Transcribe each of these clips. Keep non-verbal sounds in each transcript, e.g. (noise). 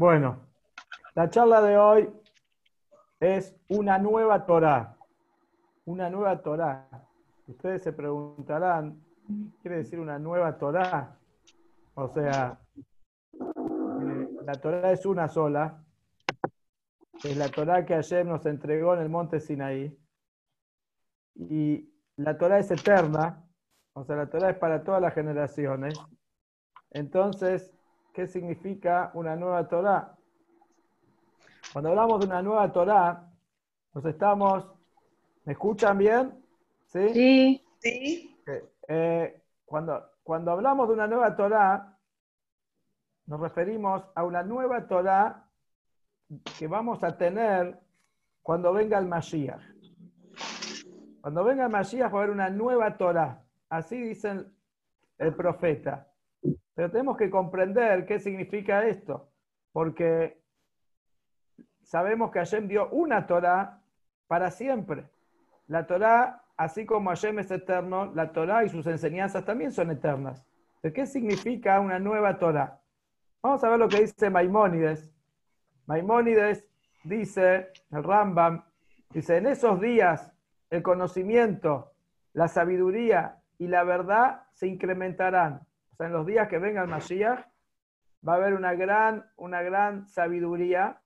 Bueno, la charla de hoy es una nueva Torah. Una nueva Torah. Ustedes se preguntarán, ¿qué quiere decir una nueva Torah? O sea, eh, la Torah es una sola. Es la Torah que ayer nos entregó en el monte Sinaí. Y la Torah es eterna. O sea, la Torah es para todas las generaciones. Entonces, ¿qué significa una nueva Torah? Cuando hablamos de una nueva Torah, nos estamos. ¿Me escuchan bien? Sí. Sí. Eh, cuando, cuando hablamos de una nueva Torah, nos referimos a una nueva Torah que vamos a tener cuando venga el Mashiach. Cuando venga el Mashiach va a haber una nueva Torah. Así dicen el profeta. Pero tenemos que comprender qué significa esto, porque sabemos que Hashem dio una Torah para siempre. La Torah, así como Hashem es eterno, la Torah y sus enseñanzas también son eternas. ¿Qué significa una nueva Torah? Vamos a ver lo que dice Maimónides. Maimónides dice, el Rambam, dice, en esos días el conocimiento, la sabiduría y la verdad se incrementarán en los días que venga el Mashiach, va a haber una gran, una gran sabiduría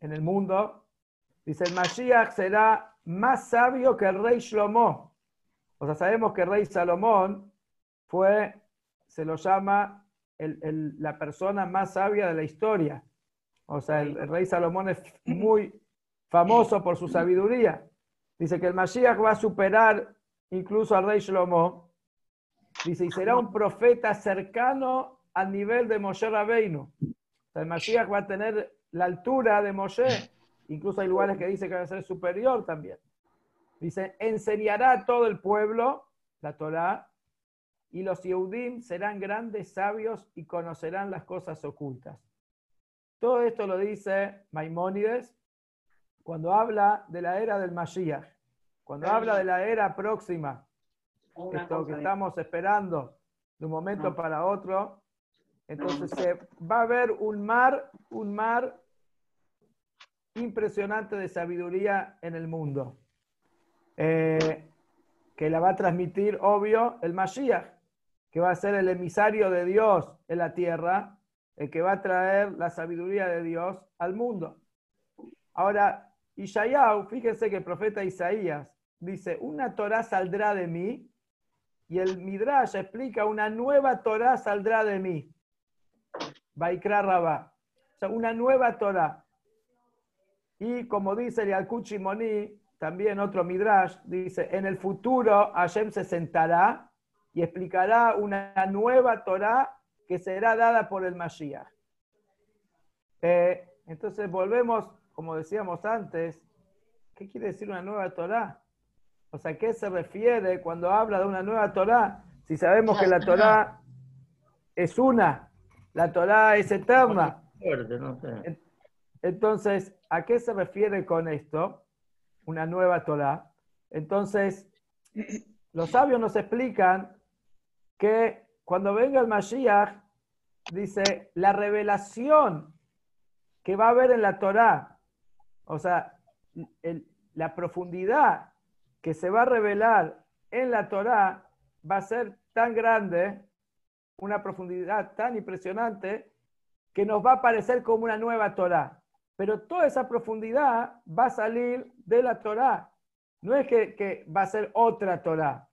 en el mundo. Dice, el Mashiach será más sabio que el rey Shlomo. O sea, sabemos que el rey Salomón fue, se lo llama la persona más sabia de la historia. O sea, el, el, rey Salomón es muy famoso por su sabiduría. Dice que el Mashiach va a superar incluso al rey Shlomo Dice, y será un profeta cercano al nivel de Moshe Rabbeinu. El Mashiach va a tener la altura de Moshe. Incluso hay lugares que dice que va a ser superior también. Dice, enseñará a todo el pueblo la Torah y los Yehudim serán grandes sabios y conocerán las cosas ocultas. Todo esto lo dice Maimónides cuando habla de la era del Mashiach, cuando habla de la era próxima, esto que estamos esperando de un momento para otro. Entonces se va a haber un mar, un mar impresionante de sabiduría en el mundo. Eh, que la va a transmitir, obvio, el Mashiach, que va a ser el emisario de Dios en la tierra, el que va a traer la sabiduría de Dios al mundo. Ahora, Ishayahu, fíjense que el profeta Isaías dice, una Torah saldrá de mí y el Midrash explica, una nueva Torah saldrá de mí. Vaikra Rabá. O sea, una nueva Torah. Y como dice el Yalkuchi Moni, también otro Midrash, dice, en el futuro Hashem se sentará y explicará una nueva Torah que será dada por el Mashiach. Eh, entonces volvemos, como decíamos antes, ¿qué quiere decir una nueva Torah? O sea, ¿qué se refiere cuando habla de una nueva Torah? Si sabemos que la Torah es una, la Torah es eterna. Entonces, ¿a qué se refiere con esto? Una nueva Torah. Entonces, los sabios nos explican que cuando venga el Mashiach, dice, la revelación que va a haber en la Torah, o sea, la profundidad que se va a revelar en la Torá va a ser tan grande, una profundidad tan impresionante, que nos va a parecer como una nueva Torá. Pero toda esa profundidad va a salir de la Torá. No es que, va a ser otra Torá.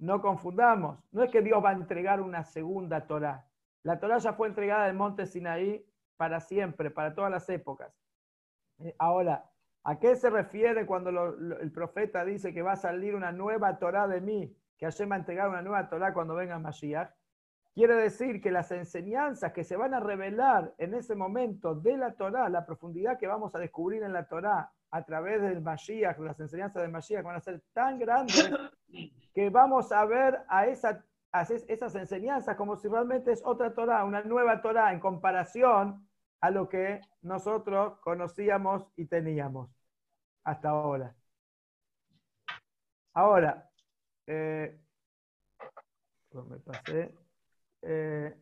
No confundamos. No es que Dios va a entregar una segunda Torá. La Torá ya fue entregada del monte Sinaí para siempre, para todas las épocas. Eh, ahora, ¿A qué se refiere cuando el profeta dice que va a salir una nueva Torah de mí, que Hashem va a entregar una nueva Torah cuando venga Mashiach? Quiere decir que las enseñanzas que se van a revelar en ese momento de la Torah, la profundidad que vamos a descubrir en la Torah a través del Mashiach, las enseñanzas del Mashiach van a ser tan grandes que vamos a ver a, a esas enseñanzas como si realmente es otra Torah, una nueva Torah en comparación a lo que nosotros conocíamos y teníamos hasta ahora. Ahora, eh, me pasé. Eh,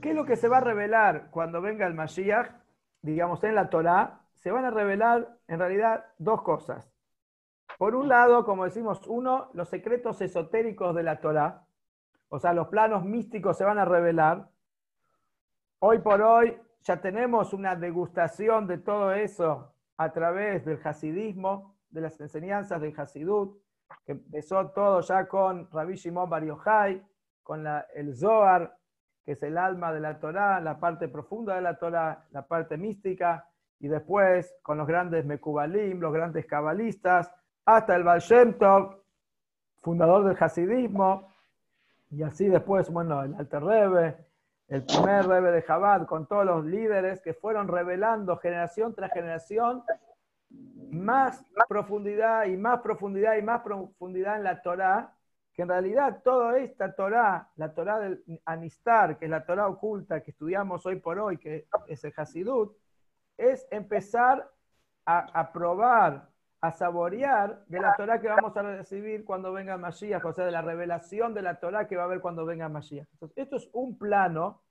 ¿Qué es lo que se va a revelar cuando venga el Mashiach? Digamos, en la Torah, se van a revelar en realidad dos cosas. Por un lado, como decimos, uno, los secretos esotéricos de la Torah, o sea, los planos místicos se van a revelar. Hoy por hoy ya tenemos una degustación de todo eso a través del hasidismo, de las enseñanzas del hasidut, que empezó todo ya con Rabbi Shimon Bar Yochai, con el Zohar, que es el alma de la Torah, la parte profunda de la Torah, la parte mística, y después con los grandes Mekubalim, los grandes cabalistas, hasta el Baal fundador del hasidismo, y así después, bueno, el Alter Rebbe, el primer Rebbe de Chabad, con todos los líderes que fueron revelando generación tras generación más profundidad y más profundidad y más profundidad en la Torá, que en realidad toda esta Torá, la Torá del Anistar, que es la Torá oculta que estudiamos hoy por hoy, que es el Hasidut, es empezar a probar, a saborear de la Torá que vamos a recibir cuando venga Mashiach, o sea, de la revelación de la Torá que va a haber cuando venga Mashiach. Entonces, esto es un plano,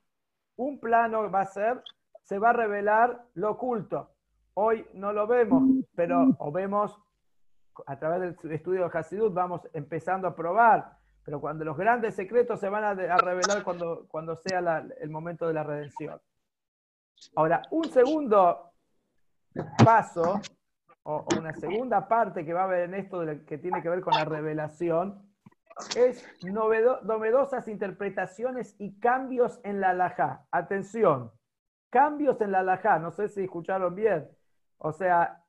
un plano va a ser, se va a revelar lo oculto. Hoy no lo vemos, pero o vemos a través del estudio de Hasidut, vamos empezando a probar, pero cuando los grandes secretos se van a, revelar cuando, cuando sea el momento de la redención. Ahora, un segundo paso o, una segunda parte que va a haber en esto que tiene que ver con la revelación, es novedosas interpretaciones y cambios en la alajá. Atención, cambios en la alajá, no sé si escucharon bien. O sea,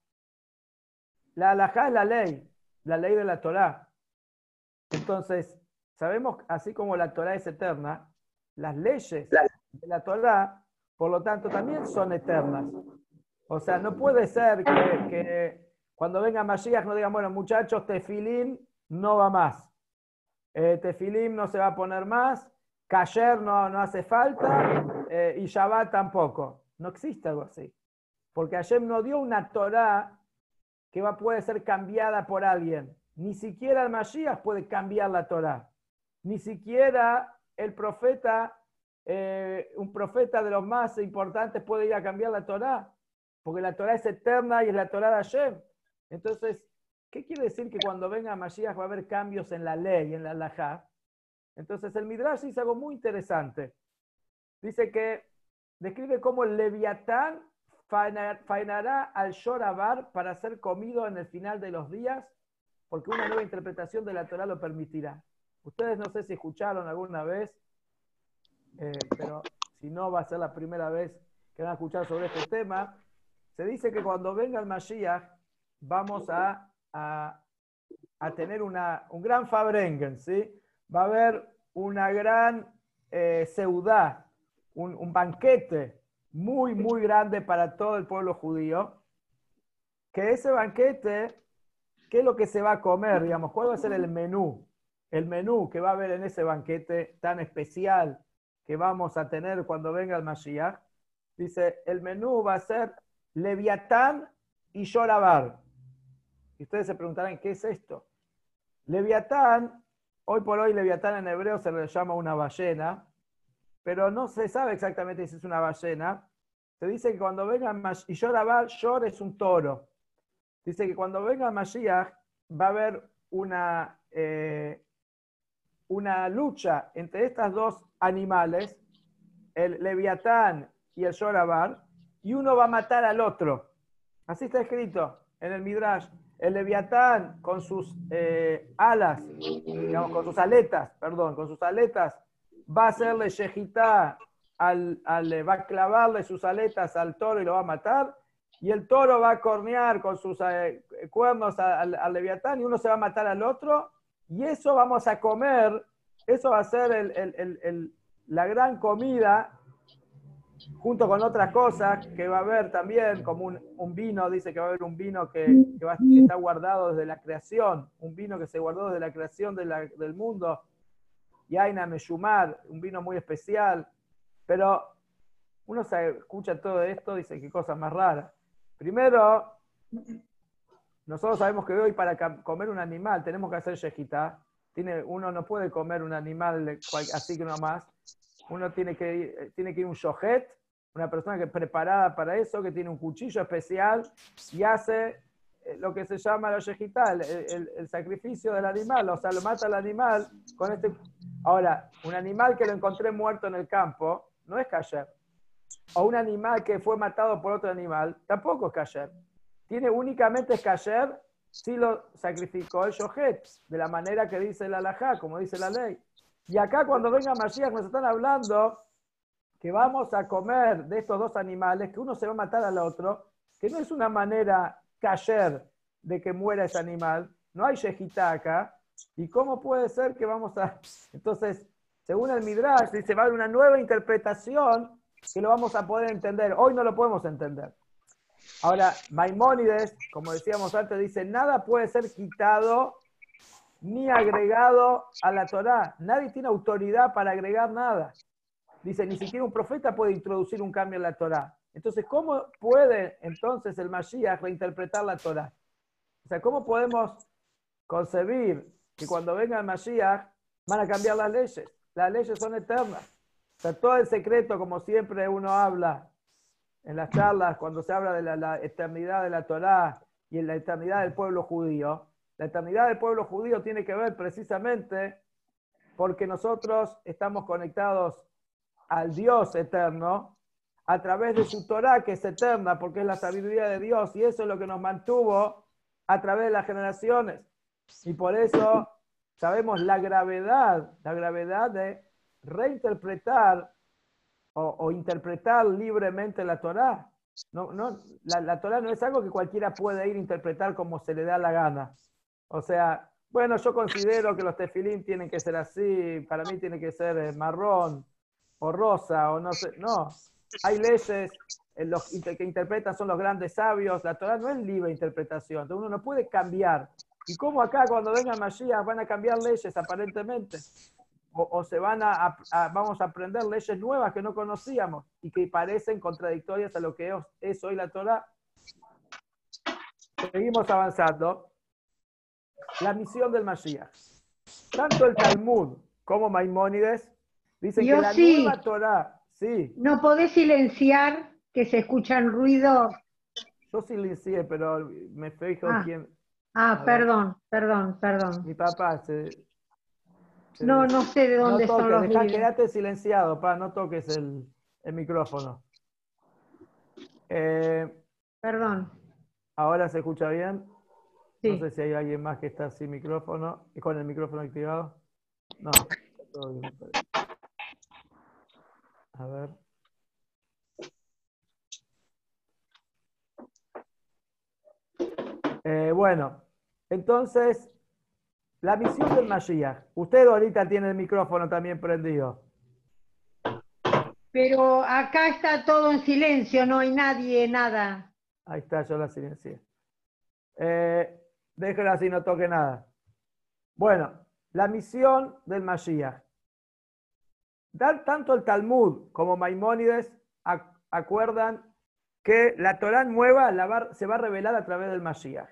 la alajá es la ley, la ley de la Torá. Entonces, sabemos, así como la Torá es eterna, las leyes de la Torá, por lo tanto, también son eternas. O sea, no puede ser que, cuando venga Mashiach no digan, bueno, muchachos, tefilín no va más. Eh, tefilín no se va a poner más, Kasher no, no hace falta eh, y Shabbat tampoco. No existe algo así. Porque Hashem no dio una Torah que va, puede ser cambiada por alguien. Ni siquiera el puede cambiar la Torah. Ni siquiera el profeta, eh, un profeta de los más importantes puede ir a cambiar la Torah porque la Torah es eterna y es la Torah de Hashem. Entonces, ¿qué quiere decir que cuando venga Mashiach va a haber cambios en la ley, en la halajá? Entonces, el Midrash dice algo muy interesante. Dice que describe cómo el Leviatán faenará al Shorabar para ser comido en el final de los días, porque una nueva interpretación de la Torah lo permitirá. Ustedes no sé si escucharon alguna vez, eh, pero si no va a ser la primera vez que van a escuchar sobre este tema. Se dice que cuando venga el Mashiach vamos a, a, tener una, un gran Fabrengen, ¿sí? Va a haber una gran eh, un, banquete muy, muy grande para todo el pueblo judío. Que ese banquete, ¿qué es lo que se va a comer? Digamos, ¿cuál va a ser el menú? El menú que va a haber en ese banquete tan especial que vamos a tener cuando venga el Mashiach. Dice, el menú va a ser Leviatán y Yorabar. Y ustedes se preguntarán, ¿qué es esto? Leviatán, hoy por hoy Leviatán en hebreo se le llama una ballena, pero no se sabe exactamente si es una ballena. Se dice que cuando venga y Yorabar, Yor es un toro. Dice que cuando venga Mashiach va a haber una, eh, una lucha entre estas dos animales, el Leviatán y el Yorabar, y uno va a matar al otro. Así está escrito en el Midrash. El leviatán con sus eh, alas, digamos, con sus aletas, perdón, con sus aletas, va a hacerle shejitá, al, va a clavarle sus aletas al toro y lo va a matar. Y el toro va a cornear con sus eh, cuernos al, leviatán y uno se va a matar al otro. Y eso vamos a comer, eso va a ser la gran comida junto con otras cosas que va a haber también, como un, vino, dice que va a haber un vino que, va, está guardado desde la creación, un vino que se guardó desde la creación del mundo, Yaina Meshumar, un vino muy especial, pero uno se escucha todo esto, dice qué cosa más rara. Primero, nosotros sabemos que hoy para comer un animal tenemos que hacer yejita. Tiene, uno no puede comer un animal así que más uno tiene que, ir, tiene que ir un shohet, una persona que es preparada para eso, que tiene un cuchillo especial y hace eh, lo que se llama la yejita, el, sacrificio del animal, o sea, lo mata al animal con este... Ahora, un animal que lo encontré muerto en el campo no es kasher. O un animal que fue matado por otro animal tampoco es kasher. Tiene únicamente es kasher si lo sacrificó el shohet, de la manera que dice la halajá, como dice la ley. Y acá cuando venga Mashiach nos están hablando que vamos a comer de estos dos animales, que uno se va a matar al otro, que no es una manera cayer de que muera ese animal, no hay shejita acá, ¿y cómo puede ser que vamos a...? (laughs) Entonces, según el Midrash, dice, va a haber una nueva interpretación que lo vamos a poder entender. Hoy no lo podemos entender. Ahora, Maimónides, como decíamos antes, dice, nada puede ser quitado ni agregado a la Torá. Nadie tiene autoridad para agregar nada. Dice, ni siquiera un profeta puede introducir un cambio en la Torá. Entonces, ¿cómo puede entonces el Mashiach reinterpretar la Torah? O sea, ¿cómo podemos concebir que cuando venga el Mashiach van a cambiar las leyes? Las leyes son eternas. O sea, todo el secreto, como siempre uno habla en las charlas, cuando se habla de la, eternidad de la Torah y en la eternidad del pueblo judío, la eternidad del pueblo judío tiene que ver precisamente porque nosotros estamos conectados al Dios eterno a través de su Torah, que es eterna, porque es la sabiduría de Dios, y eso es lo que nos mantuvo a través de las generaciones. Y por eso sabemos la gravedad, la gravedad de reinterpretar o, interpretar libremente la Torah. No, no, la, la Torah no es algo que cualquiera puede ir a interpretar como se le da la gana. O sea, bueno, yo considero que los tefilín tienen que ser así, para mí tiene que ser eh, marrón o rosa o no sé, no. Hay leyes, los que interpretan son los grandes sabios, la Torah no es libre interpretación, uno no puede cambiar. ¿Y cómo acá cuando venga Mashiach van a cambiar leyes aparentemente? O, se van a, vamos a aprender leyes nuevas que no conocíamos y que parecen contradictorias a lo que es, hoy la Torah. Seguimos avanzando. La misión del Mashiach. Tanto el Talmud como Maimónides dicen que la nueva Torah Sí. ¿No podés silenciar que se escuchan ruidos? Yo silencié, pero me fijo ah. quién. Ah, perdón, perdón, perdón. Mi papá se. no, no sé de dónde no son los deja, Quédate silenciado, pa, no toques el, el micrófono. Eh, perdón. ¿Ahora se escucha bien? Sí. No sé si hay alguien más que está sin micrófono y con el micrófono activado. No, todo bien. A ver. Eh, bueno, entonces, la misión del Mashiach. Usted ahorita tiene el micrófono también prendido. Pero acá está todo en silencio, no hay nadie, nada. Ahí está, yo la silencié. Eh, déjela así, no toque nada. Bueno, la misión del Mashiach tanto el Talmud como Maimónides acuerdan que la Torah nueva se va a revelar a través del Mashiach.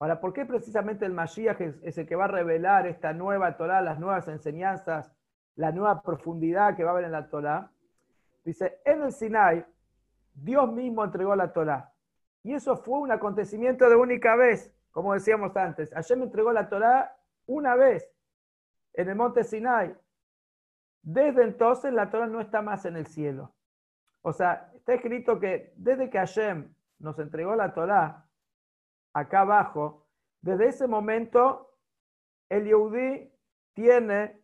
Ahora, ¿por qué precisamente el Mashiach es, el que va a revelar esta nueva Torah, las nuevas enseñanzas, la nueva profundidad que va a haber en la Torah? Dice, en el Sinai, Dios mismo entregó la Torah. Y eso fue un acontecimiento de única vez, como decíamos antes. Me entregó la Torah una vez en el monte Sinai. Desde entonces la Torah no está más en el cielo. O sea, está escrito que desde que Hashem nos entregó la Torah, acá abajo, desde ese momento el Yehudi tiene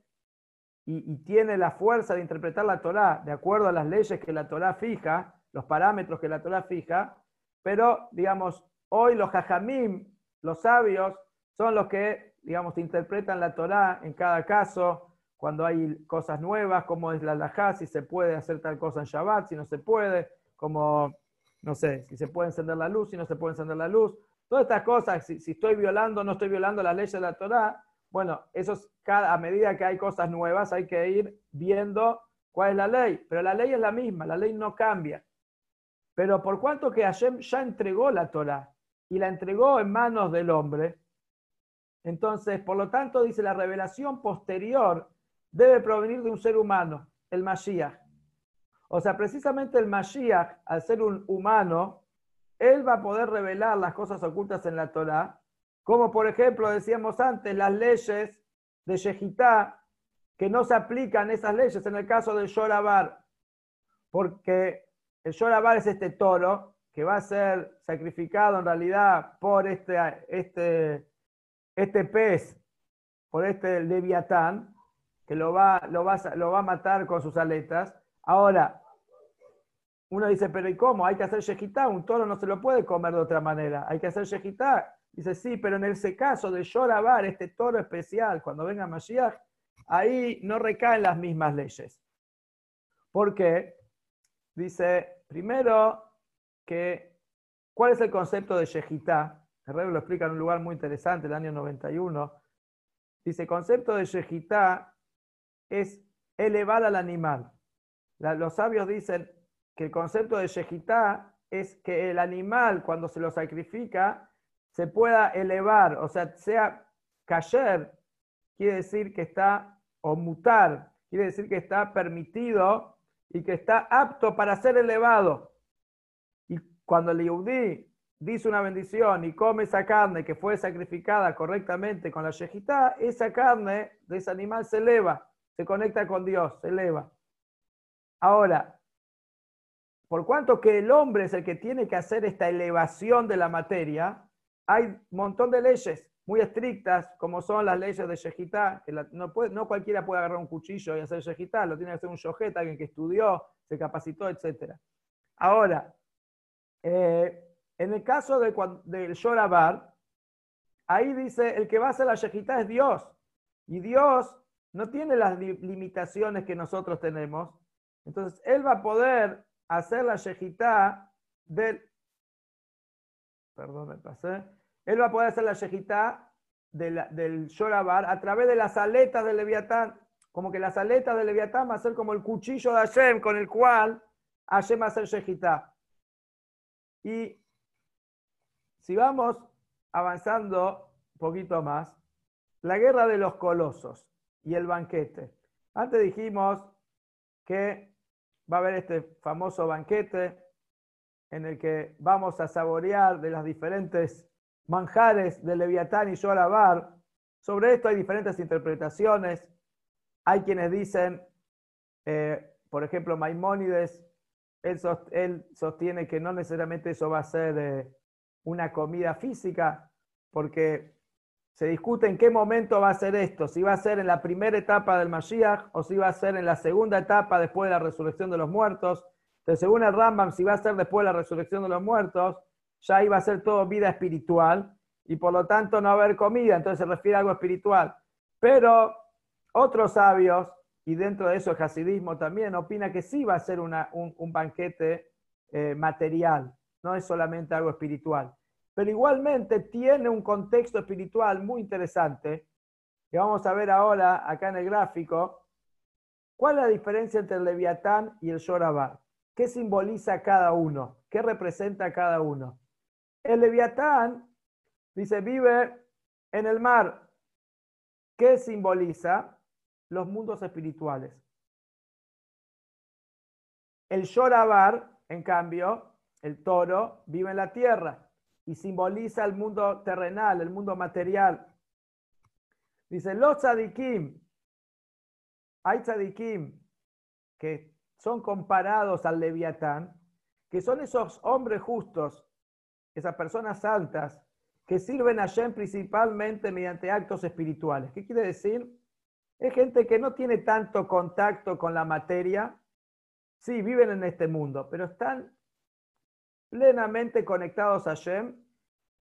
y, tiene la fuerza de interpretar la Torah de acuerdo a las leyes que la Torah fija, los parámetros que la Torah fija, pero digamos, hoy los hajamim, los sabios, son los que, digamos, interpretan la Torah en cada caso, cuando hay cosas nuevas, como es la lajá, si se puede hacer tal cosa en Shabbat, si no se puede, como, no sé, si se puede encender la luz, si no se puede encender la luz. Todas estas cosas, si, estoy violando o no estoy violando las leyes de la Torah, bueno, eso es cada, a medida que hay cosas nuevas hay que ir viendo cuál es la ley. Pero la ley es la misma, la ley no cambia. Pero por cuanto que Hashem ya entregó la Torah y la entregó en manos del hombre, entonces, por lo tanto, dice la revelación posterior debe provenir de un ser humano. el Mashiach. O sea, precisamente el Mashiach, al ser un humano, él va a poder revelar las cosas ocultas en la Torah, como por ejemplo, decíamos antes, las leyes de Shejitá, que no se aplican esas leyes en el caso del Shorabar, porque el Shorabar es este toro que va a ser sacrificado en realidad por este, este, este pez, por este leviatán, que lo va, lo, va, lo va a matar con sus aletas. Ahora, uno dice, pero ¿y cómo? Hay que hacer shejitá, un toro no se lo puede comer de otra manera, hay que hacer shejitá. Dice, sí, pero en ese caso de Shorabar, este toro especial, cuando venga Mashiach, ahí no recaen las mismas leyes. ¿Por qué? Dice, primero, que ¿cuál es el concepto de Shejitá? El rey lo explica en un lugar muy interesante, el año 91. Dice, concepto de Shejitá es elevar al animal. los sabios dicen que el concepto de Shejitá es que el animal, cuando se lo sacrifica, se pueda elevar, o sea, sea cayer, quiere decir que está, o mutar, quiere decir que está permitido y que está apto para ser elevado. Cuando el Yehudi dice una bendición y come esa carne que fue sacrificada correctamente con la shejitá, esa carne de ese animal se eleva, se conecta con Dios, se eleva. Ahora, por cuanto que el hombre es el que tiene que hacer esta elevación de la materia, hay un montón de leyes muy estrictas, como son las leyes de Shejitá, que no, cualquiera puede agarrar un cuchillo y hacer Shejitá, lo tiene que hacer un Shohet, alguien que estudió, se capacitó, etc. Ahora, eh, en el caso de, del Shorabar, ahí dice, el que va a hacer la Shejitá es Dios, y Dios no tiene las limitaciones que nosotros tenemos, entonces Él va a poder hacer la Shejitá del perdón, me pasé. Él va a poder hacer la yejitá del Shorabar a través de las aletas del Leviatán. Como que las aletas del Leviatán van a ser como el cuchillo de Hashem con el cual Hashem va a hacer yejitá. Y si vamos avanzando un poquito más, la guerra de los colosos y el banquete. Antes dijimos que va a haber este famoso banquete en el que vamos a saborear de las diferentes manjares de Leviatán y Yorabar. Sobre esto hay diferentes interpretaciones. Hay quienes dicen, eh, por ejemplo, Maimónides, él, sostiene que no necesariamente eso va a ser eh, una comida física, porque se discute en qué momento va a ser esto, si va a ser en la primera etapa del Mashiach o si va a ser en la segunda etapa después de la resurrección de los muertos. Entonces, según el Rambam, si va a ser después de la resurrección de los muertos, ya iba a ser todo vida espiritual y por lo tanto no va a haber comida, entonces se refiere a algo espiritual. Pero otros sabios, y dentro de eso el hasidismo también, opina que sí va a ser un, banquete eh, material, no es solamente algo espiritual. Pero igualmente tiene un contexto espiritual muy interesante, que vamos a ver ahora acá en el gráfico. ¿Cuál es la diferencia entre el Leviatán y el Shorabar? ¿Qué simboliza cada uno? ¿Qué representa cada uno? El leviatán, dice, vive en el mar. ¿Qué simboliza? Los mundos espirituales. El Shorabar, en cambio, el toro, vive en la tierra y simboliza el mundo terrenal, el mundo material. Dice, los tzadikim, hay tzadikim que son comparados al leviatán, que son esos hombres justos, esas personas santas, que sirven a Shem principalmente mediante actos espirituales. ¿Qué quiere decir? Es gente que no tiene tanto contacto con la materia, sí, viven en este mundo, pero están plenamente conectados a Shem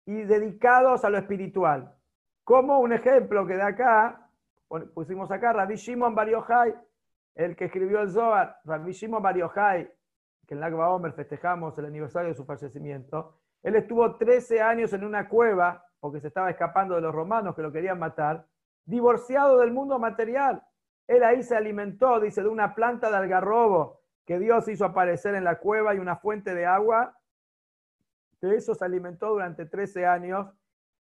y dedicados a lo espiritual. Como un ejemplo que de acá, pusimos acá, Rabbi Shimon Bar el que escribió el Zohar, Rabbi Shimon Bar que en Lagba Omer festejamos el aniversario de su fallecimiento, él estuvo 13 años en una cueva, porque se estaba escapando de los romanos que lo querían matar, divorciado del mundo material. Él ahí se alimentó, dice, de una planta de algarrobo que Dios hizo aparecer en la cueva y una fuente de agua. De eso se alimentó durante 13 años.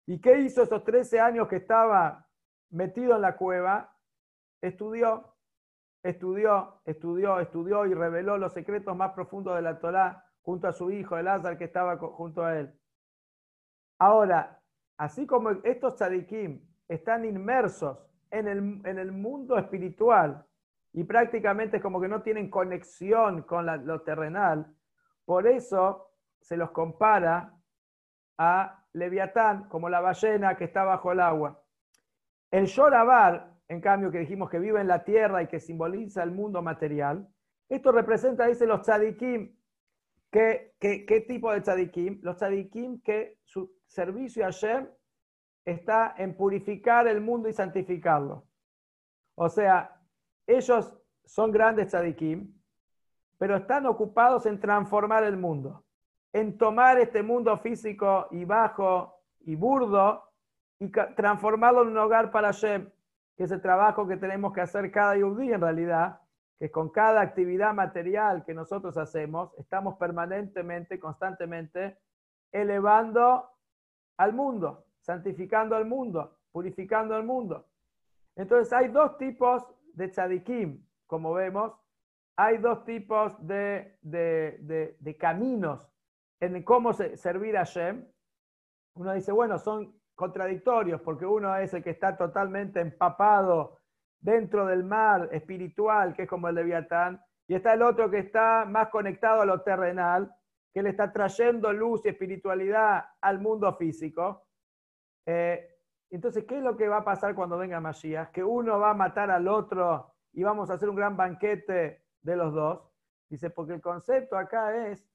¿Y qué hizo esos 13 años que estaba metido en la cueva? Estudió, estudió, estudió, estudió y reveló los secretos más profundos de la Torá junto a su hijo, el Azar, que estaba junto a él. Ahora, así como estos tzadikim están inmersos en el, en el mundo espiritual y prácticamente es como que no tienen conexión con lo terrenal, por eso se los compara a Leviatán como la ballena que está bajo el agua. El Shorabar, en cambio, que dijimos que vive en la tierra y que simboliza el mundo material, esto representa, dice los tzadikim. ¿Qué, qué, tipo de tzadikim? Los tzadikim que su servicio a Hashem está en purificar el mundo y santificarlo. O sea, ellos son grandes tzadikim, pero están ocupados en transformar el mundo, en tomar este mundo físico y bajo y burdo y transformarlo en un hogar para Hashem, que es el trabajo que tenemos que hacer cada día en realidad, que con cada actividad material que nosotros hacemos, estamos permanentemente, constantemente elevando al mundo, santificando al mundo, purificando al mundo. Entonces hay dos tipos de tzadikim, como vemos, hay dos tipos de, de caminos en cómo servir a Hashem. Uno dice, bueno, son contradictorios, porque uno es el que está totalmente empapado dentro del mar espiritual, que es como el Leviatán, y está el otro que está más conectado a lo terrenal, que le está trayendo luz y espiritualidad al mundo físico. Eh, entonces, ¿qué es lo que va a pasar cuando venga Mashiach? Que uno va a matar al otro y vamos a hacer un gran banquete de los dos. Dice, porque el concepto acá es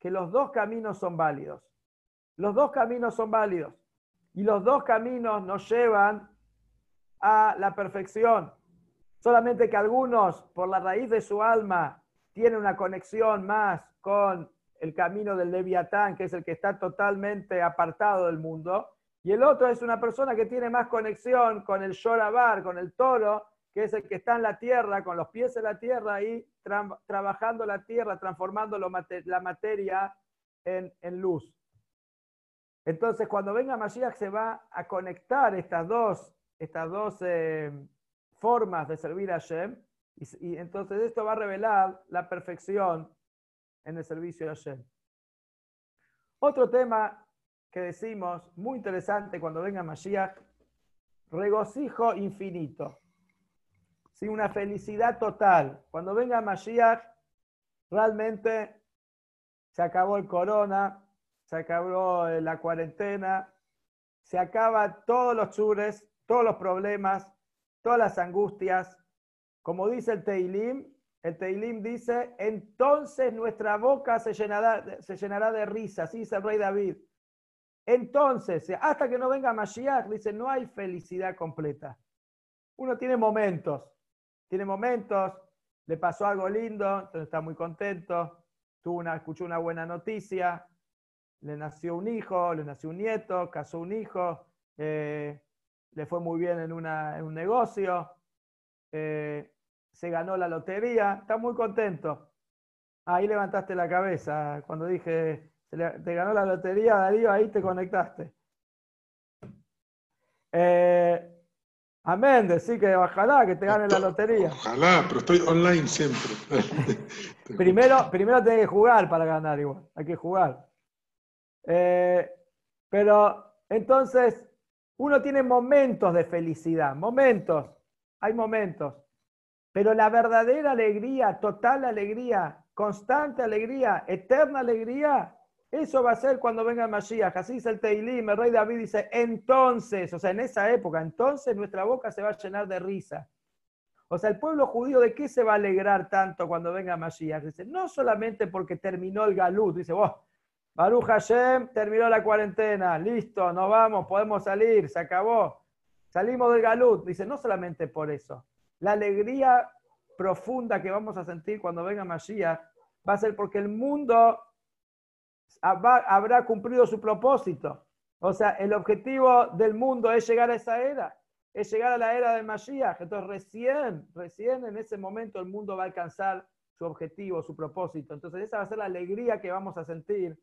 que los dos caminos son válidos. Los dos caminos son válidos. Y los dos caminos nos llevan a la perfección. Solamente que algunos, por la raíz de su alma, tienen una conexión más con el camino del Leviatán, que es el que está totalmente apartado del mundo. Y el otro es una persona que tiene más conexión con el Shorabar, con el toro, que es el que está en la tierra, con los pies en la tierra y trabajando la tierra, transformando la materia en, en luz. Entonces, cuando venga Mashiach se va a conectar estas dos, estas dos eh, formas de servir a Hashem, y, entonces esto va a revelar la perfección en el servicio de Hashem. Otro tema que decimos, muy interesante cuando venga Mashiach, regocijo infinito. ¿Sí? Una felicidad total. Cuando venga Mashiach, realmente se acabó el corona, se acabó eh, la cuarentena, se acaba todos los chures, todos los problemas, todas las angustias. Como dice el Teilim, el Teilim dice, entonces nuestra boca se llenará, se llenará de risa, así dice el rey David. Entonces, hasta que no venga Mashiach, dice, no hay felicidad completa. Uno tiene momentos, tiene momentos, le pasó algo lindo, entonces está muy contento, tuvo una, escuchó una buena noticia, le nació un hijo, le nació un nieto, casó un hijo, eh, le fue muy bien en, un negocio, eh, se ganó la lotería, está muy contento. Ahí levantaste la cabeza cuando dije, te ganó la lotería, Darío, ahí te conectaste. Eh, amén, decir que ojalá que te gane la lotería. Ojalá, pero estoy online siempre. (laughs) primero, primero tenés que jugar para ganar igual, hay que jugar. Eh, pero entonces, uno tiene momentos de felicidad, momentos, hay momentos. Pero la verdadera alegría, total alegría, constante alegría, eterna alegría, eso va a ser cuando venga el Mashiach. Así dice el Teilim, el rey David dice, entonces, o sea, en esa época, entonces nuestra boca se va a llenar de risa. O sea, el pueblo judío, ¿de qué se va a alegrar tanto cuando venga Mashiach? Dice, no solamente porque terminó el galut, dice, vos, Baruch Hashem, terminó la cuarentena, listo, nos vamos, podemos salir, se acabó. Salimos del Galut. Dice, no solamente por eso. La alegría profunda que vamos a sentir cuando venga Mashiach va a ser porque el mundo habrá cumplido su propósito. O sea, el objetivo del mundo es llegar a esa era, es llegar a la era del Mashiach. Entonces, recién, recién en ese momento el mundo va a alcanzar su objetivo, su propósito. Entonces, esa va a ser la alegría que vamos a sentir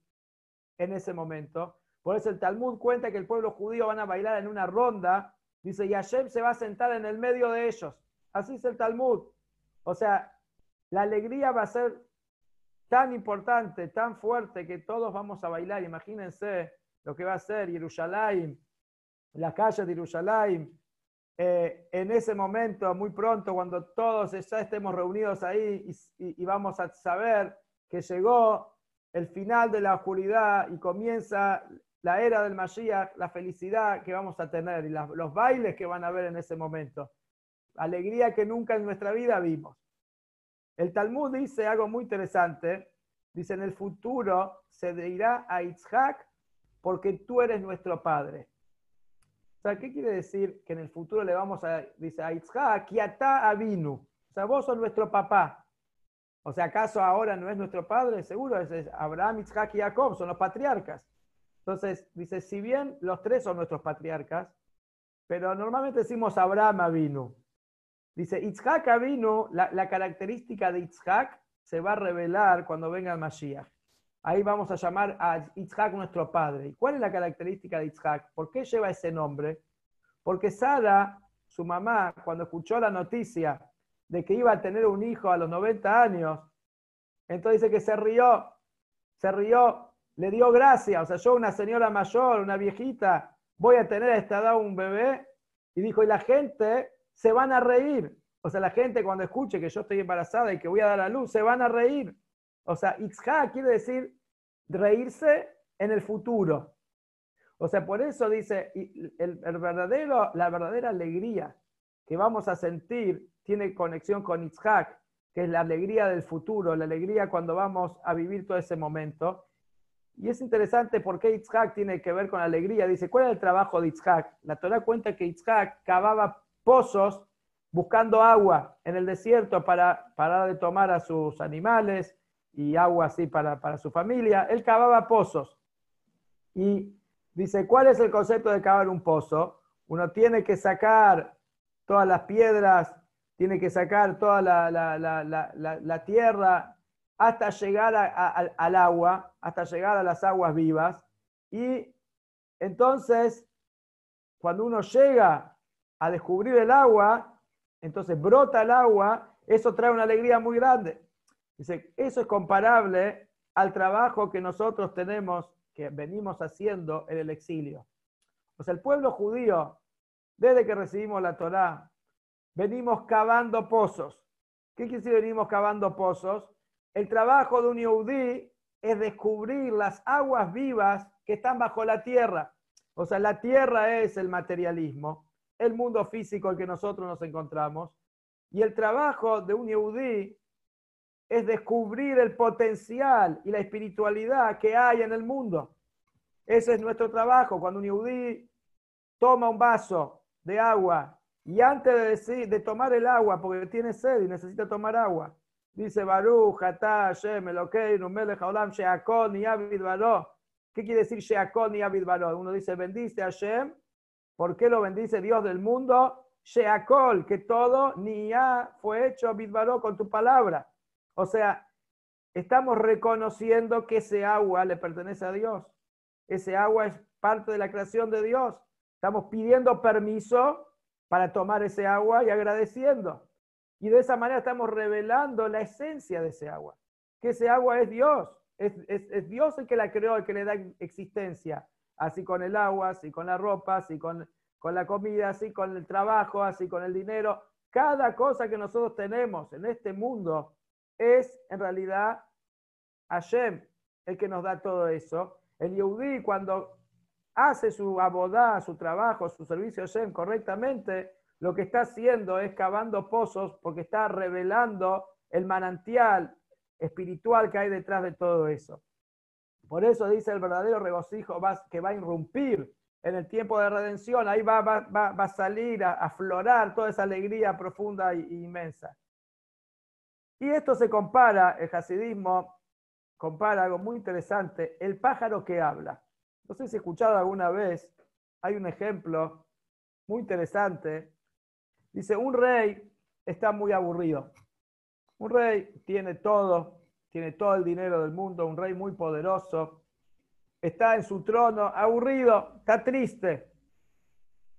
en ese momento. Por eso el Talmud cuenta que el pueblo judío van a bailar en una ronda. Dice, y Hashem se va a sentar en el medio de ellos. Así es el Talmud. O sea, la alegría va a ser tan importante, tan fuerte, que todos vamos a bailar. Imagínense lo que va a ser Jerusalén, la calle de Jerusalén, eh, en ese momento, muy pronto, cuando todos ya estemos reunidos ahí y, vamos a saber que llegó el final de la oscuridad y comienza la era del Mashiach, la felicidad que vamos a tener y los bailes que van a haber en ese momento. Alegría que nunca en nuestra vida vimos. El Talmud dice algo muy interesante. Dice, en el futuro se dirá a Yitzhak porque tú eres nuestro padre. O sea, ¿qué quiere decir que en el futuro le vamos a, dice a Yitzhak, Kiata Avinu? O sea, vos sos nuestro papá. O sea, ¿acaso ahora no es nuestro padre? Seguro es, Abraham, Yitzhak y Jacob, son los patriarcas. Entonces, dice, si bien los tres son nuestros patriarcas, pero normalmente decimos Abraham Avinu. Dice, Itzhak vino, la, la, característica de Itzhak se va a revelar cuando venga el Mashiach. Ahí vamos a llamar a Itzhak nuestro padre. ¿Y cuál es la característica de Itzhak? ¿Por qué lleva ese nombre? Porque Sara, su mamá, cuando escuchó la noticia de que iba a tener un hijo a los 90 años, entonces dice que se rió, se rió, le dio gracia. O sea, yo, una señora mayor, una viejita, voy a tener a esta edad un bebé. Y dijo, y la gente se van a reír. O sea, la gente cuando escuche que yo estoy embarazada y que voy a dar a luz, se van a reír. O sea, Itzha quiere decir reírse en el futuro. O sea, por eso dice, el, verdadero, la verdadera alegría que vamos a sentir tiene conexión con Itzhak, que es la alegría del futuro, la alegría cuando vamos a vivir todo ese momento. Y es interesante porque Itzhak tiene que ver con la alegría. Dice, ¿cuál es el trabajo de Itzhak? La Torah cuenta que Itzhak cavaba pozos buscando agua en el desierto para, para de tomar a sus animales y agua así para, para su familia. Él cavaba pozos. Y dice, ¿cuál es el concepto de cavar un pozo? Uno tiene que sacar todas las piedras, tiene que sacar toda la, la, tierra hasta llegar al agua, hasta llegar a las aguas vivas. Y entonces, cuando uno llega a descubrir el agua, entonces brota el agua, eso trae una alegría muy grande. Dice, eso es comparable al trabajo que nosotros tenemos, que venimos haciendo en el exilio. O sea, el pueblo judío, desde que recibimos la Torá, venimos cavando pozos. ¿Qué quiere decir venimos cavando pozos? El trabajo de un yudí es descubrir las aguas vivas que están bajo la tierra. O sea, la tierra es el materialismo el mundo físico en que nosotros nos encontramos. Y el trabajo de un yehudí es descubrir el potencial y la espiritualidad que hay en el mundo. Ese es nuestro trabajo. Cuando un yehudí toma un vaso de agua y antes de, tomar el agua, porque tiene sed y necesita tomar agua, dice Baruch, Sheakon y ¿Qué quiere decir Sheakon y Abid Uno dice, bendice a Hashem ¿Por qué lo bendice Dios del mundo? Sheakol, que todo ni ya fue hecho Bidbaró con tu palabra. O sea, estamos reconociendo que ese agua le pertenece a Dios. Ese agua es parte de la creación de Dios. Estamos pidiendo permiso para tomar ese agua y agradeciendo. Y de esa manera estamos revelando la esencia de ese agua. Que ese agua es Dios. Es, es Dios el que la creó, el que le da existencia así con el agua, así con la ropa, así con, con la comida, así con el trabajo, así con el dinero. Cada cosa que nosotros tenemos en este mundo es en realidad Hashem el que nos da todo eso. El Yehudi cuando hace su abodá, su trabajo, su servicio a Hashem correctamente, lo que está haciendo es cavando pozos porque está revelando el manantial espiritual que hay detrás de todo eso. Por eso dice el verdadero regocijo que va a irrumpir en el tiempo de redención. Ahí va, a salir, a aflorar toda esa alegría profunda e inmensa. Y esto se compara, el hasidismo compara algo muy interesante, el pájaro que habla. No sé si escuchado alguna vez, hay un ejemplo muy interesante. Dice, un rey está muy aburrido. Un rey tiene todo, tiene todo el dinero del mundo, un rey muy poderoso, está en su trono, aburrido, está triste,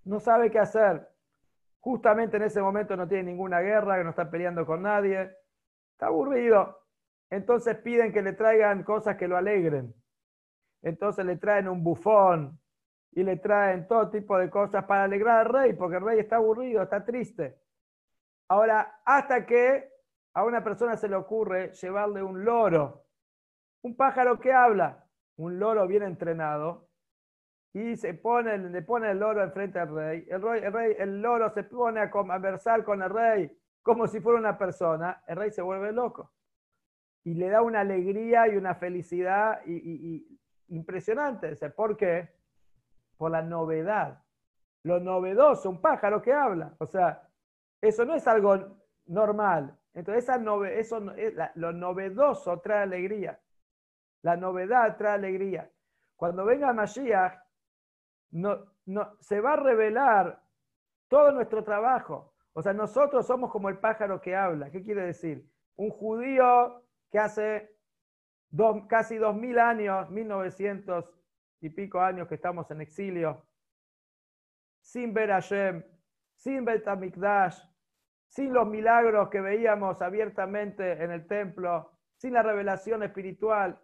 no sabe qué hacer. Justamente en ese momento no tiene ninguna guerra, no está peleando con nadie. Está aburrido. Entonces piden que le traigan cosas que lo alegren. Entonces le traen un bufón y le traen todo tipo de cosas para alegrar al rey, porque el rey está aburrido, está triste. Ahora, hasta que a una persona se le ocurre llevarle un loro, un pájaro que habla, un loro bien entrenado, y se pone, le pone el loro enfrente al rey. El, rey, el, loro se pone a conversar con el rey como si fuera una persona. El rey se vuelve loco y le da una alegría y una felicidad y, impresionante. ¿Por qué? Por la novedad. Lo novedoso, un pájaro que habla. O sea, eso no es algo normal. Entonces, esa eso, lo novedoso trae alegría. La novedad trae alegría. Cuando venga Mashiach, no, no, se va a revelar todo nuestro trabajo. O sea, nosotros somos como el pájaro que habla. ¿Qué quiere decir? Un judío que hace casi dos mil años, 1900 y pico años que estamos en exilio, sin ver Hashem, sin ver Mikdash, sin los milagros que veíamos abiertamente en el templo, sin la revelación espiritual,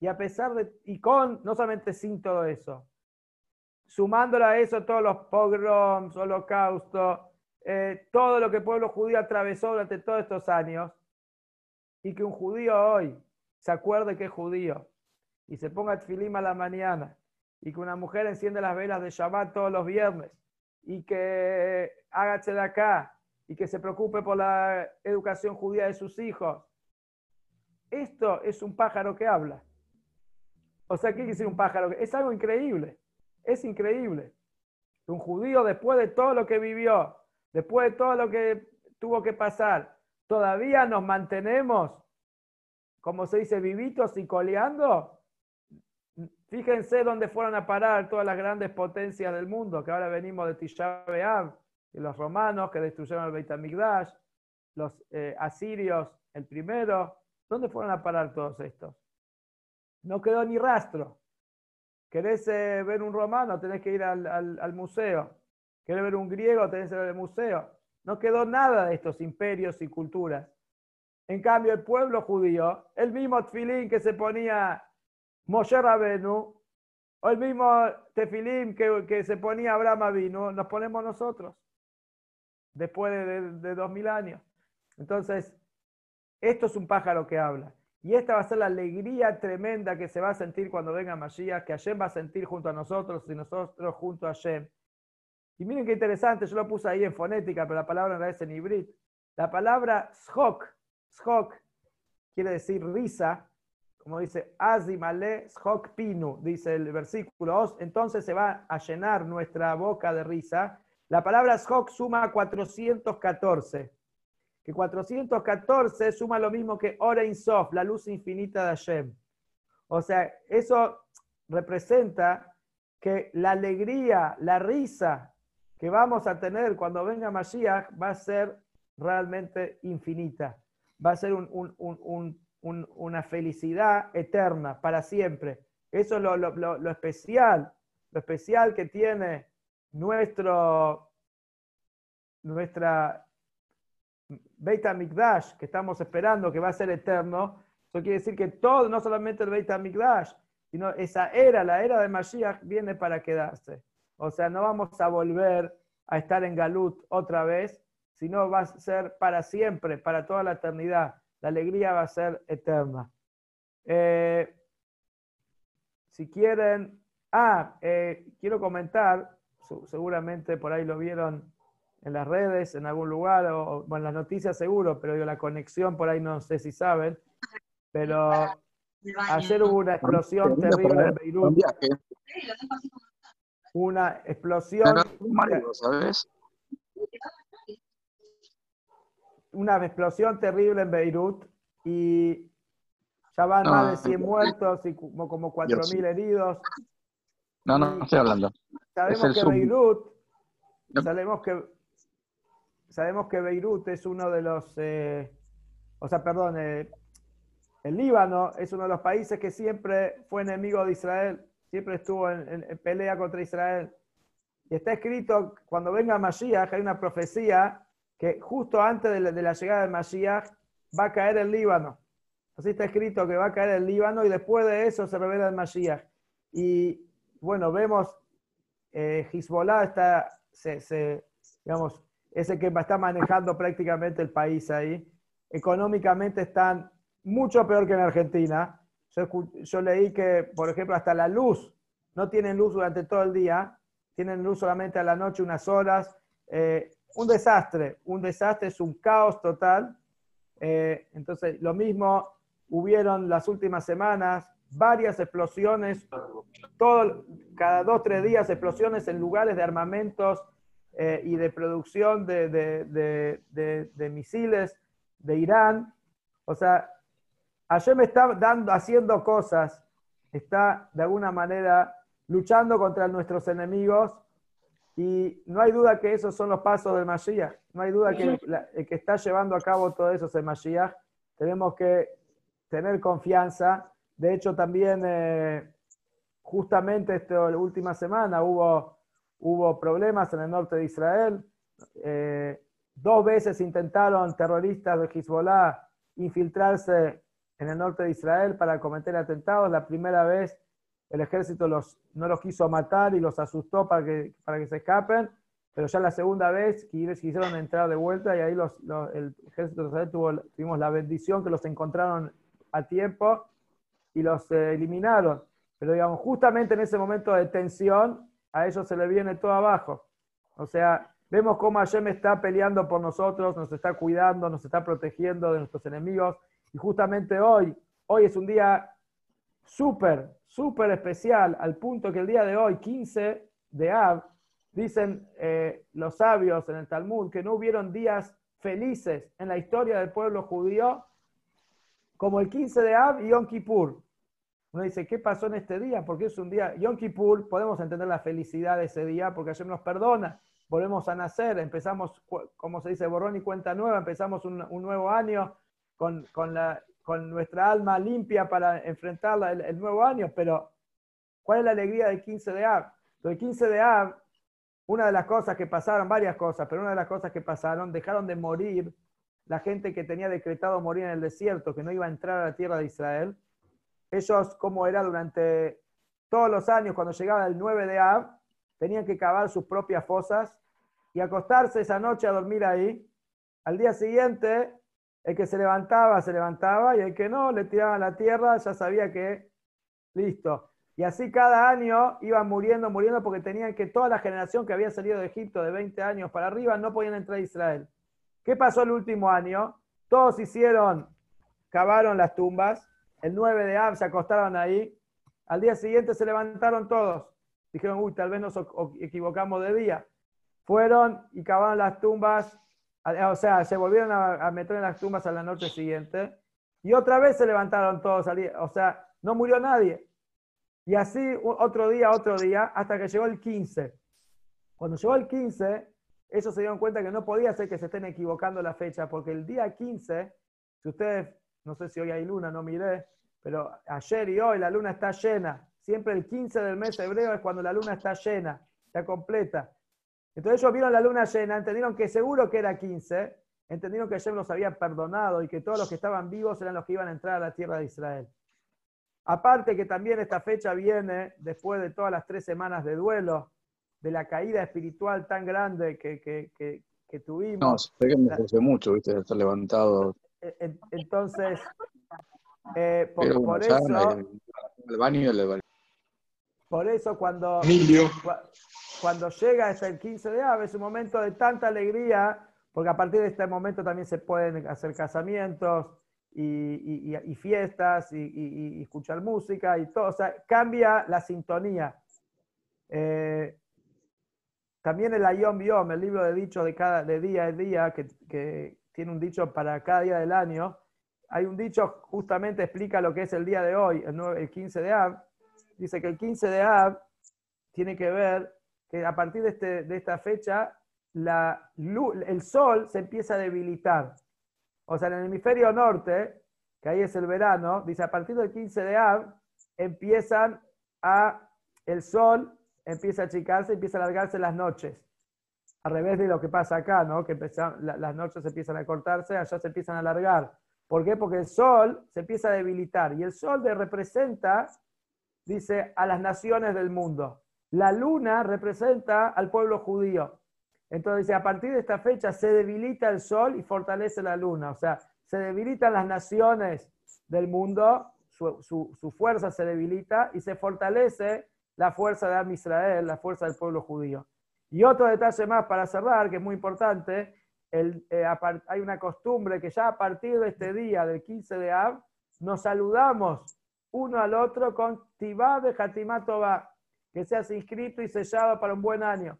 y a pesar de, y con, no solamente sin todo eso, sumándole a eso todos los pogroms, holocaustos, eh, todo lo que el pueblo judío atravesó durante todos estos años, y que un judío hoy se acuerde que es judío y se ponga tfilim a la mañana y que una mujer enciende las velas de Shabbat todos los viernes y que haga acá y que se preocupe por la educación judía de sus hijos. Esto es un pájaro que habla. O sea, ¿qué quiere decir un pájaro? Es algo increíble. Es increíble. Un judío, después de todo lo que vivió, después de todo lo que tuvo que pasar, todavía nos mantenemos, como se dice, vivitos y coleando. Fíjense dónde fueron a parar todas las grandes potencias del mundo, que ahora venimos de Tisha los romanos que destruyeron el Beit HaMikdash, los eh, asirios, el primero. ¿Dónde fueron a parar todos estos? No quedó ni rastro. ¿Querés eh, ver un romano? Tenés que ir al, al museo. ¿Querés ver un griego? Tenés que ir al museo. No quedó nada de estos imperios y culturas. En cambio, el pueblo judío, el mismo tefilín que se ponía Moshe Rabenu, o el mismo tefilín que, se ponía Abraham Avinu, nos ponemos nosotros, después de, dos mil años. Entonces, esto es un pájaro que habla. Y esta va a ser la alegría tremenda que se va a sentir cuando venga Mashiach, que Hashem va a sentir junto a nosotros y nosotros junto a Hashem. Y miren qué interesante, yo lo puse ahí en fonética, pero la palabra realidad es en hibrid. La palabra shok, shok quiere decir risa, como dice azimale shok pinu, dice el versículo. Entonces se va a llenar nuestra boca de risa. La palabra shok suma 414, que 414 suma lo mismo que Orein Sof, la luz infinita de Hashem. O sea, eso representa que la alegría, la risa que vamos a tener cuando venga Mashiach va a ser realmente infinita. Va a ser una felicidad eterna para siempre. Eso es lo, especial, lo especial que tiene nuestro, nuestra Beit HaMikdash, que estamos esperando que va a ser eterno. Eso quiere decir que todo, no solamente el Beit HaMikdash, sino esa era, la era de Mashiach, viene para quedarse. O sea, no vamos a volver a estar en Galut otra vez, sino va a ser para siempre, para toda la eternidad. La alegría va a ser eterna. Eh, si quieren, ah, eh, quiero comentar, seguramente por ahí lo vieron en las redes, en algún lugar, o bueno, en las noticias seguro, pero la conexión por ahí no sé si saben, pero ayer hubo una explosión terrible en Beirut. Una explosión. Una explosión terrible en Beirut y ya van más de 100 muertos y como, como 4.000 heridos. No, no, no estoy hablando. Sabemos que Beirut, sabemos que sabemos que Beirut es uno de los, eh, o sea, perdón, eh, el Líbano es uno de los países que siempre fue enemigo de Israel siempre estuvo en, pelea contra Israel. Y está escrito, cuando venga Mashiach, hay una profecía que justo antes de la, de la llegada de Mashiach va a caer el Líbano. Así está escrito que va a caer el Líbano y después de eso se revela el Mashiach. Y bueno, vemos, eh, Hezbollah está, se, se- es el que está manejando prácticamente el país ahí. Económicamente están mucho peor que en Argentina. Yo leí que, por ejemplo, hasta la luz, no tienen luz durante todo el día, tienen luz solamente a la noche unas horas. Eh, un desastre, un desastre, es un caos total. Eh, entonces, lo mismo hubieron las últimas semanas varias explosiones, todo, cada dos, tres días explosiones en lugares de armamentos eh, y de producción de, de- de- de- misiles de Irán. O sea, Hashem está dando, haciendo cosas, está de alguna manera luchando contra nuestros enemigos y no hay duda que esos son los pasos del Mashiach. No hay duda que la- el que está llevando a cabo todo eso es el Mashiach. Tenemos que tener confianza. De hecho, también eh, justamente esta última semana hubo, hubo problemas en el norte de Israel. Eh, dos veces intentaron terroristas de Hezbollah infiltrarse en el norte de Israel para cometer atentados. La primera vez el ejército los, no los quiso matar y los asustó para que, para que se escapen, pero ya la segunda vez quis- quisieron entrar de vuelta y ahí los, los- el ejército de Israel tuvo, tuvimos la bendición que los encontraron a tiempo y los eh, eliminaron. Pero digamos, justamente en ese momento de tensión, a ellos se les viene todo abajo. O sea, vemos cómo Hashem está peleando por nosotros, nos está cuidando, nos está protegiendo de nuestros enemigos. Y justamente hoy, hoy es un día súper, súper especial, al punto que el día de hoy, 15 de Av, dicen eh, los sabios en el Talmud que no hubieron días felices en la historia del pueblo judío como el 15 de Av y Yom Kippur. Uno dice, ¿qué pasó en este día? Porque es un día, Yom Kippur, podemos entender la felicidad de ese día porque Hashem nos perdona, volvemos a nacer, empezamos, como se dice, borrón y cuenta nueva, empezamos un, un nuevo año con, con, la, con nuestra alma limpia para enfrentar el, el nuevo año, pero ¿cuál es la alegría del 15 de Av? El 15 de Av, una de las cosas que pasaron, varias cosas, pero una de las cosas que pasaron, dejaron de morir la gente que tenía decretado morir en el desierto, que no iba a entrar a la tierra de Israel. Ellos, como era durante todos los años, cuando llegaba el 9 de Av, tenían que cavar sus propias fosas y acostarse esa noche a dormir ahí. Al día siguiente, el que se levantaba, se levantaba, y el que no, le tiraban la tierra, ya sabía que, listo. Y así cada año iban muriendo, muriendo, porque tenían que toda la generación que había salido de Egipto de 20 años para arriba no podían entrar a Israel. ¿Qué pasó el último año? Todos hicieron, cavaron las tumbas, el 9 de Ab se acostaron ahí, al día siguiente se levantaron todos. Dijeron, uy, tal vez nos equivocamos de día. Fueron y cavaron las tumbas, o sea, se volvieron a, meter en las tumbas a la noche siguiente. Y otra vez se levantaron todos, al o sea, no murió nadie. Y así otro día, otro día, hasta que llegó el 15. Cuando llegó el 15, ellos se dieron cuenta que no podía ser que se estén equivocando la fecha, porque el día 15, si ustedes, no sé si hoy hay luna, no miré, pero ayer y hoy la luna está llena. Siempre el 15 del mes hebreo es cuando la luna está llena, está completa. Entonces ellos vieron la luna llena, entendieron que seguro que era 15, entendieron que Hashem los había perdonado y que todos los que estaban vivos eran los que iban a entrar a la tierra de Israel. Aparte que también esta fecha viene después de todas las tres semanas de duelo, de la caída espiritual tan grande que, que- que- que No, tuvimos. sé que me puse mucho, viste, de estar levantado. E- en- Entonces, eh, por, Pero por eso, el, el baño y el baño. por eso cuando, cuando llega hasta el 15 de ave es un momento de tanta alegría, porque a partir de este momento también se pueden hacer casamientos y, y- y- y fiestas y, y- y escuchar música y todo, o sea, cambia la sintonía. Eh, también el Ayom Yom, el libro de dichos de, cada, de día a día, que, que tiene un dicho para cada día del año, hay un dicho justamente explica lo que es el día de hoy, el, nueve- el 15 de Av. Dice que el 15 de Av tiene que ver que a partir de, este- esta fecha la lu- el sol se empieza a debilitar. O sea, en el hemisferio norte, que ahí es el verano, dice a partir del 15 de Av empiezan a el sol empieza a achicarse empieza a alargarse las noches. Al revés de lo que pasa acá, ¿no? Que las noches empiezan a cortarse, allá se empiezan a alargar. ¿Por qué? Porque el sol se empieza a debilitar y el sol de- representa, dice, a las naciones del mundo. La luna representa al pueblo judío. Entonces, dice, a partir de esta fecha se debilita el sol y fortalece la luna. O sea, se debilitan las naciones del mundo, su, fuerza se debilita y se fortalece la fuerza de Am Israel, la fuerza del pueblo judío. Y otro detalle más para cerrar, que es muy importante, eh, hay una costumbre que ya a partir de este día, del 15 de Av, nos saludamos uno al otro con Tibá de Hatimá Tobá, que seas inscrito y sellado para un buen año,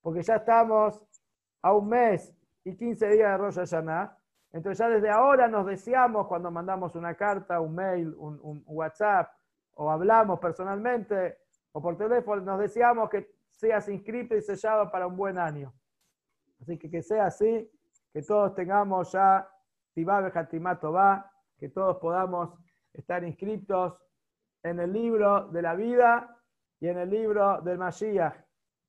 porque ya estamos a un mes y 15 días de Rosh Hashanah. Entonces ya desde ahora nos deseamos cuando mandamos una carta, un mail, un, un WhatsApp, o hablamos personalmente o por teléfono, nos deseamos que seas inscrito y sellado para un buen año. Así que que sea así, que todos tengamos ya Tibá Bejatimá Tobá, que todos podamos estar inscritos en el libro de la vida y en el libro del Mashiach,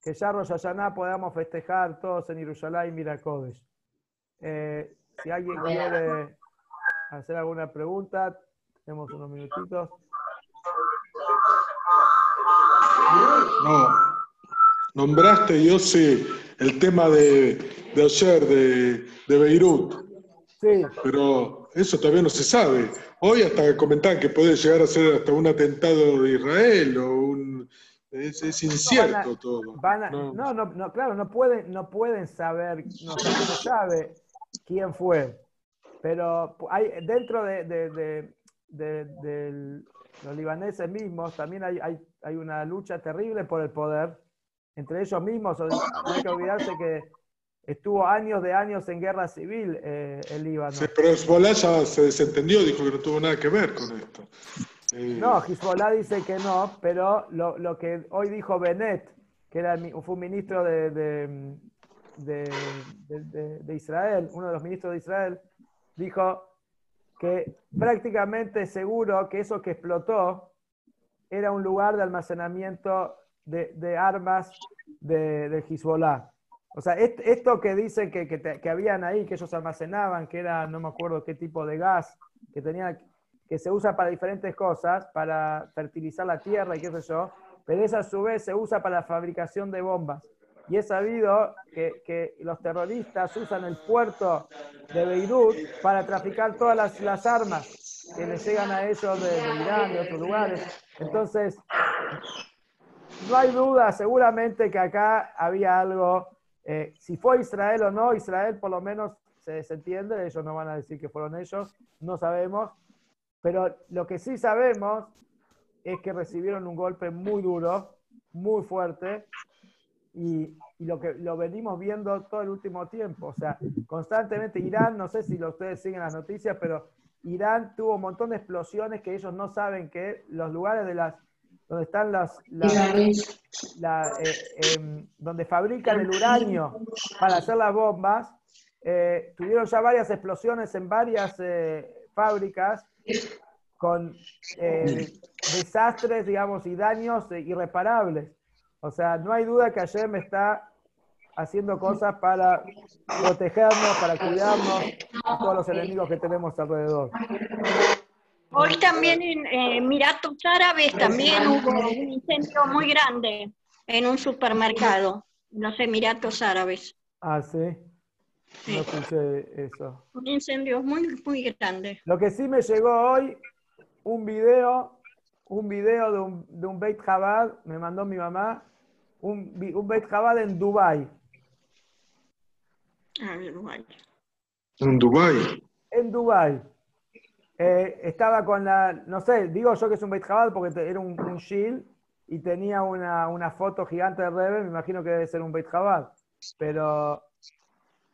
que ya Rosh Hashanah podamos festejar todos en Jerusalén y Miracodes. Eh, si alguien quiere hacer alguna pregunta, tenemos unos minutitos. No. Nombraste, yo sé, el tema de, de ayer, de, de Beirut, Sí, pero eso todavía no se sabe. Hoy hasta comentaban que puede llegar a ser hasta un atentado de Israel o un... Es, es incierto todo. Van a- No. no, no, no, claro, no pueden, no pueden saber, no, se no sabe quién fue, pero hay dentro de, de- de- de- del- los libaneses mismos también hay, hay, hay una lucha terrible por el poder entre ellos mismos. o- No hay que olvidarse que estuvo años de años en guerra civil eh, el Líbano. Sí, pero Hezbollah ya se desentendió, dijo que no tuvo nada que ver con esto. Eh, No, Hezbollah dice que no, pero lo, lo que hoy dijo Bennett, que era, fue un ministro de, de- de- de- de- de Israel, uno de los ministros de Israel, dijo que prácticamente seguro que eso que explotó era un lugar de almacenamiento de, de armas de, de Hezbollah. O sea, est- esto que dicen que, que habían ahí, que ellos almacenaban, que era, no me acuerdo qué tipo de gas, que tenía, que se usa para diferentes cosas, para fertilizar la tierra y qué sé yo, pero esa a su vez se usa para la fabricación de bombas. Y es sabido que, que los terroristas usan el puerto de Beirut para traficar todas las, las armas que les llegan a ellos de, de Irán y otros lugares. Entonces, no hay duda, seguramente que acá había algo, eh, si fue Israel o no, Israel por lo menos se desentiende, ellos no van a decir que fueron ellos, no sabemos, pero lo que sí sabemos es que recibieron un golpe muy duro, muy fuerte, y, lo que lo venimos viendo todo el último tiempo. O sea, constantemente Irán, no sé si lo- ustedes siguen las noticias, pero Irán tuvo un montón de explosiones que ellos no saben que los lugares de las donde están las, las- la, eh, em, donde fabrican el uranio para hacer las bombas, eh, tuvieron ya varias explosiones en varias eh, fábricas con eh, desastres, digamos, y daños irreparables. O sea, no hay duda que Hashem está haciendo cosas para protegernos, para cuidarnos de todos los enemigos que tenemos alrededor. Hoy también en eh, Emiratos Árabes también hubo un incendio muy grande en un supermercado, en los Emiratos Árabes. Ah, sí. No escuché eso. un incendio muy, muy grande. Lo que sí me llegó hoy, un video, un video de un, de un Beit Chabad, me mandó mi mamá, un, un Beit Chabad en Dubai. Ah, bueno. En Dubái. En Dubai. Eh, estaba con la, no sé, digo yo que es un Beit Chabad porque te- era un, un shield y tenía una, una foto gigante de Rebe, me imagino que debe ser un Beit Chabad. Pero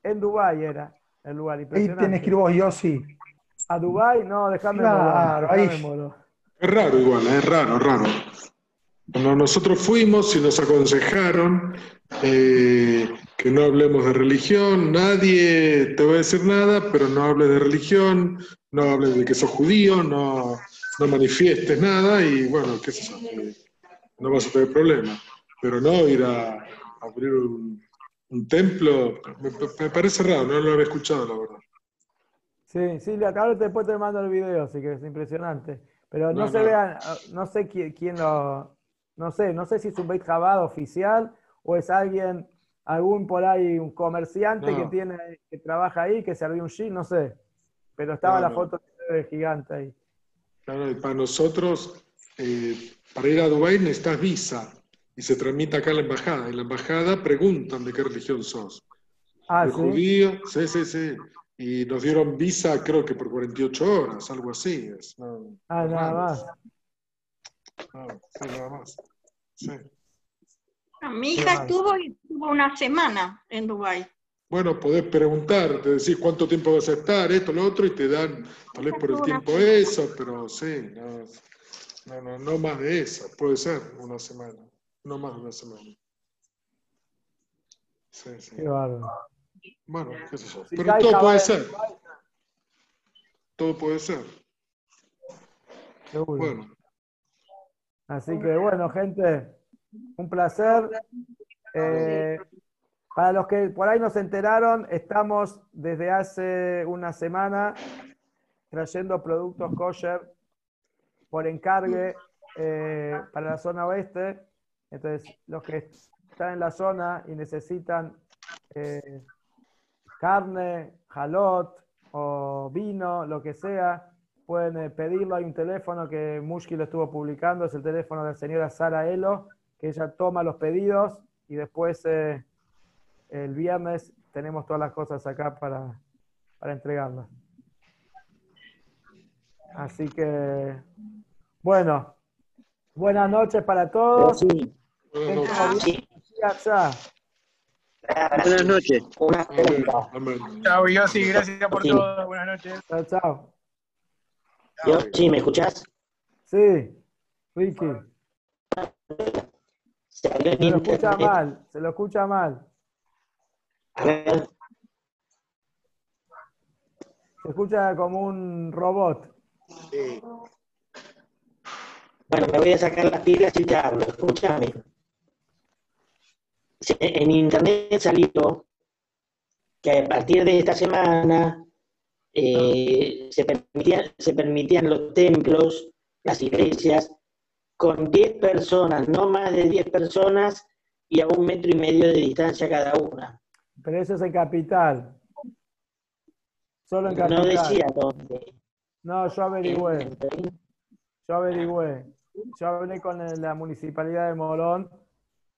en Dubai era el lugar Ahí impresionante. tenés que ir vos, Yossi. ¿A Dubai? No, déjame Claro, ahí. Es raro igual, es raro, raro. Cuando nosotros fuimos y nos aconsejaron eh, que no hablemos de religión, nadie te va a decir nada, pero no hables de religión, no hables de que sos judío, no, no manifiestes nada y bueno, qué sé yo, no vas a tener problemas. pero no ir a abrir un, un templo, me, me parece raro, no lo había escuchado, la verdad. Sí, sí, acá después te mando el video, así que es impresionante. Pero no, No, se no. vean, no sé quién, quién lo, no sé, no sé si es un Beit Chabad oficial o es alguien, algún por ahí, un comerciante No. que tiene, que trabaja ahí, que se abrió un jean, no sé. Pero estaba la foto de gigante ahí. Claro, y para nosotros, eh, para ir a Dubái necesitas visa y se tramita acá en la embajada. En la embajada preguntan de qué religión sos. Ah, ¿De sí. judío? Sí, sí, sí. Y nos dieron visa creo que por 48 horas, algo así. Es, no, Ah, nada más. No, sí, nada más. Sí. Ah, Mi hija estuvo y estuvo una semana en Dubái. Bueno, podés preguntar, te decís cuánto tiempo vas a estar, esto, lo otro, y te dan, tal vez por el tiempo eso, pero sí, no, no, no, no más de eso, puede ser una semana, no más de una semana. Sí, sí. Qué bárbaro. Bueno, qué sé yo. Pero todo puede ser, todo puede ser. Seguro. Bueno, Así que bueno, gente, un placer. Eh, para los que por ahí no se enteraron, estamos desde hace una semana trayendo productos kosher por encargue eh, para la zona oeste. Entonces, los que están en la zona y necesitan eh, carne, jalot o vino, lo que sea, pueden pedirlo. Hay un teléfono que Mushki lo estuvo publicando, es el teléfono de la señora Sara Elo, que ella toma los pedidos y después eh, el viernes tenemos todas las cosas acá para, para entregarlas. Así que, bueno, buenas noches para todos. Sí, buenas noches. sí. Chao, Yossi, gracias por Sí. todo. Buenas noches. Chao, chao. Yo, sí, ¿me escuchás? Sí, Ricky, Se lo escucha mal, se lo escucha mal. A ver, Se escucha como un robot. bueno, me voy a sacar las pilas y te hablo. Escúchame. En internet salió que a partir de esta semana eh, se, permitían, se permitían los templos, las iglesias, con 10 personas, no más de 10 personas y a un metro y medio de distancia cada una. Pero eso es en capital. Solo en No capital. decía dónde. No, yo averigüé. Yo averigüé. Yo hablé con la municipalidad de Morón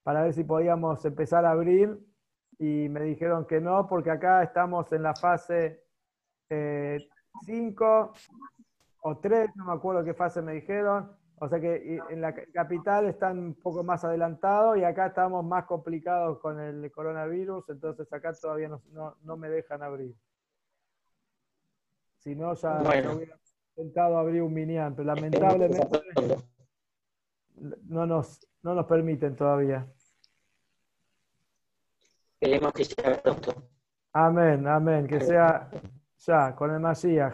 para ver si podíamos empezar a abrir y me dijeron que no, porque acá estamos en la fase 5 o 3, no me acuerdo qué fase me dijeron. O sea que en la ca- capital están un poco más adelantados y acá estamos más complicados con el coronavirus, entonces acá todavía no, no- no me dejan abrir. Si no, ya, Bueno. hubiera intentado abrir un minián, pero lamentablemente no nos, no nos permiten todavía. Esperemos que sea pronto. Amén, amén, que sea ya, con el Mashiach.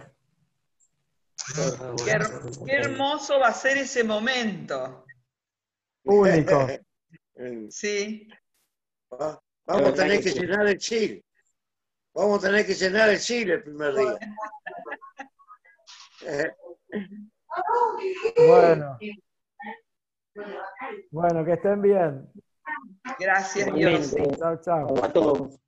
Qué, her- qué hermoso va a ser ese momento. Único. (laughs) Sí. Va- Vamos a tener que llenar el Chile. Vamos a tener que llenar el Chile el primer día. (laughs) Bueno. Bueno, que estén bien. Gracias, Dios. Chao, chao. A todos.